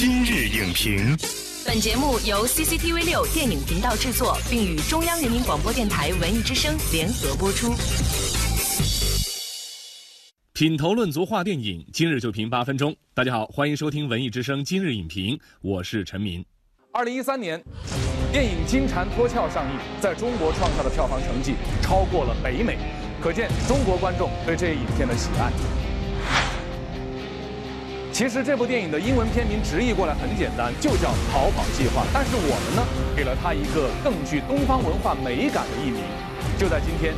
今日影评，本节目由 CCTV 六电影频道制作，并与中央人民广播电台文艺之声联合播出。品头论足话电影，今日就评八分钟。大家好，欢迎收听文艺之声今日影评，我是陈明。二零一三年，电影《金蝉脱壳》上映，在中国创下的票房成绩超过了北美，可见中国观众对这一影片的喜爱。其实这部电影的英文片名直译过来很简单，就叫《逃跑计划》。但是我们呢，给了它一个更具东方文化美感的译名。就在今天，《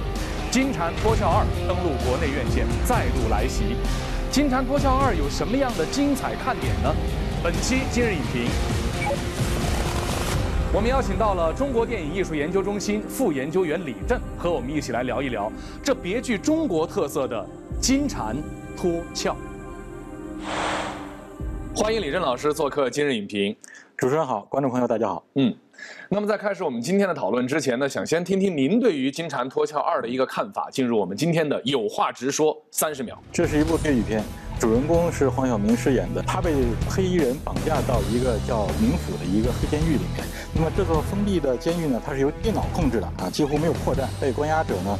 金蝉脱壳二》登陆国内院线，再度来袭。《金蝉脱壳二》有什么样的精彩看点呢？本期今日影评，我们邀请到了中国电影艺术研究中心副研究员李震，和我们一起来聊一聊这别具中国特色的《金蝉脱壳》。欢迎李正老师做客今日影评。主持人好，观众朋友大家好。嗯，那么在开始我们今天的讨论之前呢，想先听听您对于《金蝉脱壳二》的一个看法。进入我们今天的有话直说三十秒。这是一部粤语片，主人公是黄晓明饰演的，他被黑衣人绑架到一个叫冥府的一个黑监狱里面。那么这座封闭的监狱呢，它是由电脑控制的啊，几乎没有破绽。被关押者呢，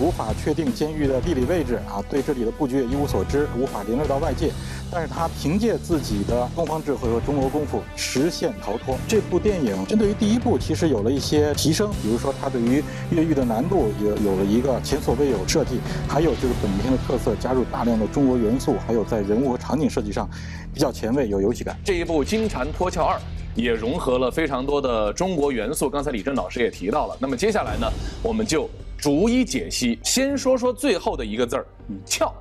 无法确定监狱的地理位置啊，对这里的布局也一无所知，无法联络到外界。但是他凭借自己的东方智慧和中国功夫实现逃脱。这部电影针对于第一部其实有了一些提升，比如说它对于越狱的难度有有了一个前所未有设计，还有就是本片的特色加入大量的中国元素，还有在人物和场景设计上比较前卫有游戏感。这一部《金蝉脱壳二》也融合了非常多的中国元素，刚才李震老师也提到了。那么接下来呢，我们就逐一解析。先说说最后的一个字儿“壳”。《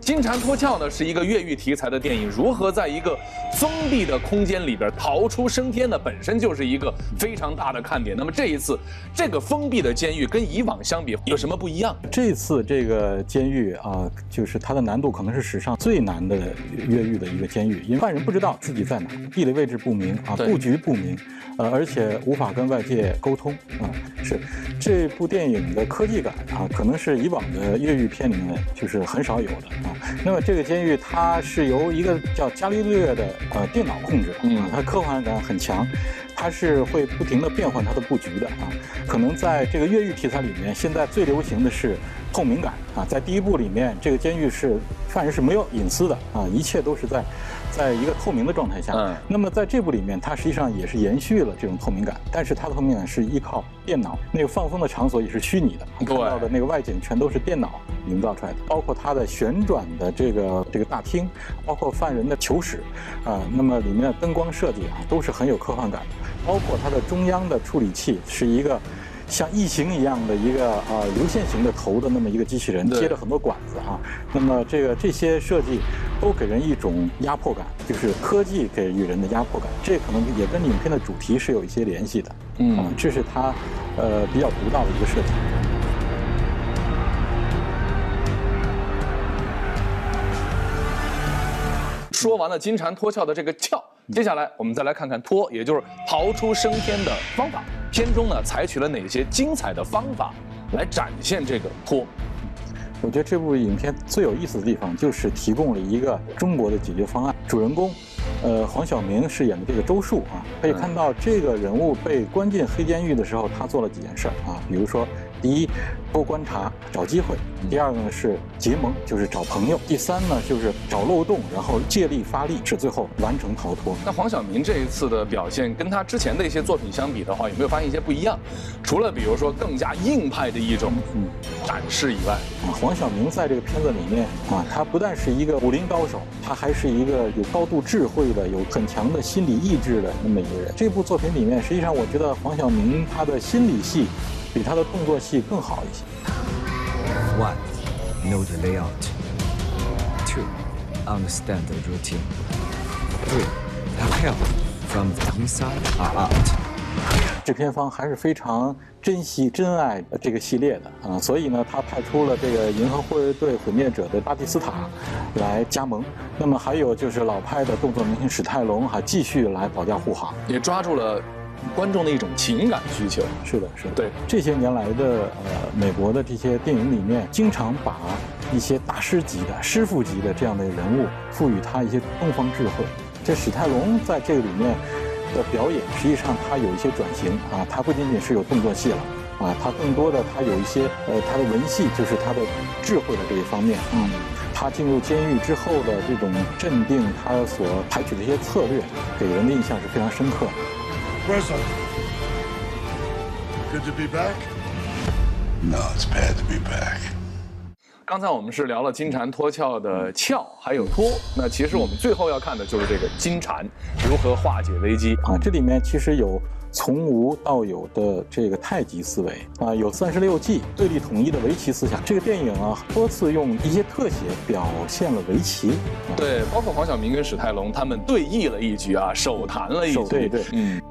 金蝉脱壳》呢是一个越狱题材的电影，如何在一个封闭的空间里边逃出升天呢？本身就是一个非常大的看点。那么这一次，这个封闭的监狱跟以往相比有什么不一样？这次这个监狱啊，就是它的难度可能是史上最难的越狱的一个监狱，因为犯人不知道自己在哪，地理位置不明啊，布局不明，呃，而且无法跟外界沟通啊。是这部电影的科技感啊，可能是以往的越狱片里面就是很少有的啊。那么这个监狱它是由一个叫伽利略的呃电脑控制的啊，它科幻感很强，它是会不停的变换它的布局的啊。可能在这个越狱题材里面，现在最流行的是透明感啊。在第一部里面，这个监狱是犯人是没有隐私的啊，一切都是在。在一个透明的状态下，嗯，那么在这部里面，它实际上也是延续了这种透明感，但是它的透明感是依靠电脑，那个放风的场所也是虚拟的，看到的那个外景全都是电脑营造出来的，包括它的旋转的这个这个大厅，包括犯人的囚室，啊，那么里面的灯光设计啊都是很有科幻感的，包括它的中央的处理器是一个。像异形一样的一个啊流线型的头的那么一个机器人，接着很多管子啊，那么这个这些设计都给人一种压迫感，就是科技给予人的压迫感，这可能也跟影片的主题是有一些联系的，嗯，这是它呃比较独到的一个设计。说完了金蝉脱壳的这个壳，接下来我们再来看看脱，也就是逃出升天的方法。片中呢，采取了哪些精彩的方法来展现这个托？我觉得这部影片最有意思的地方就是提供了一个中国的解决方案。主人公，呃，黄晓明饰演的这个周树啊，可以看到这个人物被关进黑监狱的时候，他做了几件事儿啊，比如说。第一，多观察找机会；第二个呢是结盟，就是找朋友；第三呢就是找漏洞，然后借力发力，是最后完成逃脱。那黄晓明这一次的表现，跟他之前的一些作品相比的话，有没有发现一些不一样？除了比如说更加硬派的一种展示以外，啊，黄晓明在这个片子里面啊，他不但是一个武林高手，他还是一个有高度智慧的、有很强的心理意志的那么一个人。这部作品里面，实际上我觉得黄晓明他的心理戏。比他的动作戏更好一些。One, know the layout. Two, understand the routine. Three, help from the inside or out. 制片方还是非常珍惜、珍爱这个系列的啊，所以呢，他派出了这个《银河护卫队毁灭者》的巴蒂斯塔来加盟。那么还有就是老派的动作明星史泰龙还继续来保驾护航，也抓住了。观众的一种情感需求，是的，是的。对这些年来的呃，美国的这些电影里面，经常把一些大师级的、师傅级的这样的人物，赋予他一些东方智慧，这史泰龙在这个里面的表演，实际上他有一些转型啊，他不仅仅是有动作戏了啊，他更多的他有一些呃他的文戏，就是他的智慧的这一方面嗯。他进入监狱之后的这种镇定，他所采取的一些策略，给人的印象是非常深刻。Good to be back. No, it's bad to be back. 刚才我们是聊了金蝉脱壳的壳，还有脱。那其实我们最后要看的就是这个金蝉如何化解危机啊。这里面其实有从无到有的这个太极思维啊，有三十六计对立统一的围棋思想。这个电影啊，多次用一些特写表现了围棋。对，包括黄晓明跟史泰龙他们对弈了一局啊，手谈了一局。对对，嗯。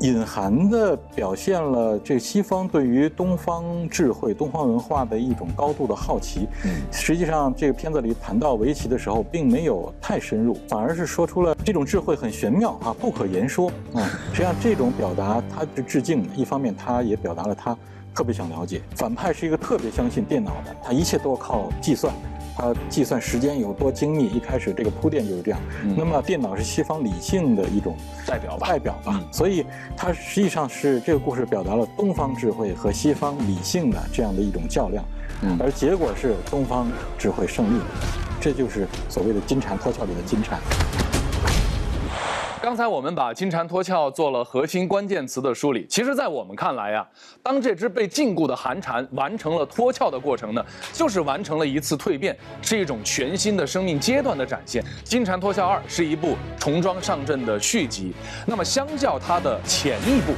隐含的表现了这西方对于东方智慧、东方文化的一种高度的好奇。嗯，实际上这个片子里谈到围棋的时候，并没有太深入，反而是说出了这种智慧很玄妙啊，不可言说。嗯，实际上这种表达，它是致敬的。一方面，他也表达了他特别想了解。反派是一个特别相信电脑的，他一切都要靠计算。他计算时间有多精密，一开始这个铺垫就是这样。那么电脑是西方理性的一种代表吧？代表吧。所以它实际上是这个故事表达了东方智慧和西方理性的这样的一种较量，而结果是东方智慧胜利，这就是所谓的金蝉脱壳里的金蝉。刚才我们把金蝉脱壳做了核心关键词的梳理。其实，在我们看来呀，当这只被禁锢的寒蝉完成了脱壳的过程呢，就是完成了一次蜕变，是一种全新的生命阶段的展现。《金蝉脱壳二》是一部重装上阵的续集。那么，相较它的前一部，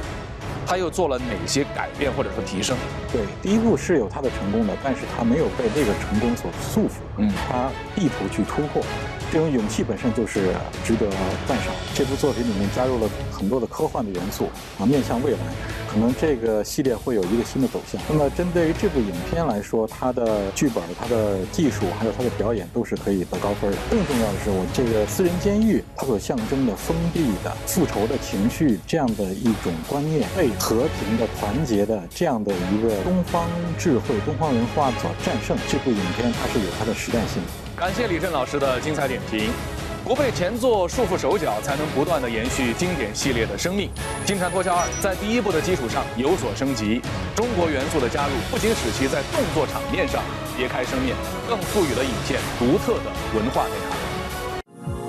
它又做了哪些改变或者说提升？对，第一部是有它的成功的，但是他没有被这个成功所束缚，嗯，他意图去突破。这种勇气本身就是值得赞赏。这部作品里面加入了很多的科幻的元素啊，面向未来，可能这个系列会有一个新的走向。那么针对于这部影片来说，它的剧本、它的技术还有它的表演都是可以得高分的。更重要的是，我这个私人监狱它所象征的封闭的复仇的情绪这样的一种观念，被和平的、团结的这样的一个东方智慧、东方文化所战胜。这部影片它是有它的时代性。感谢李振老师的精彩点评。不被前作束缚手脚，才能不断的延续经典系列的生命。《金蝉脱壳二》在第一部的基础上有所升级，中国元素的加入不仅使其在动作场面上别开生面，更赋予了影片独特的文化内涵。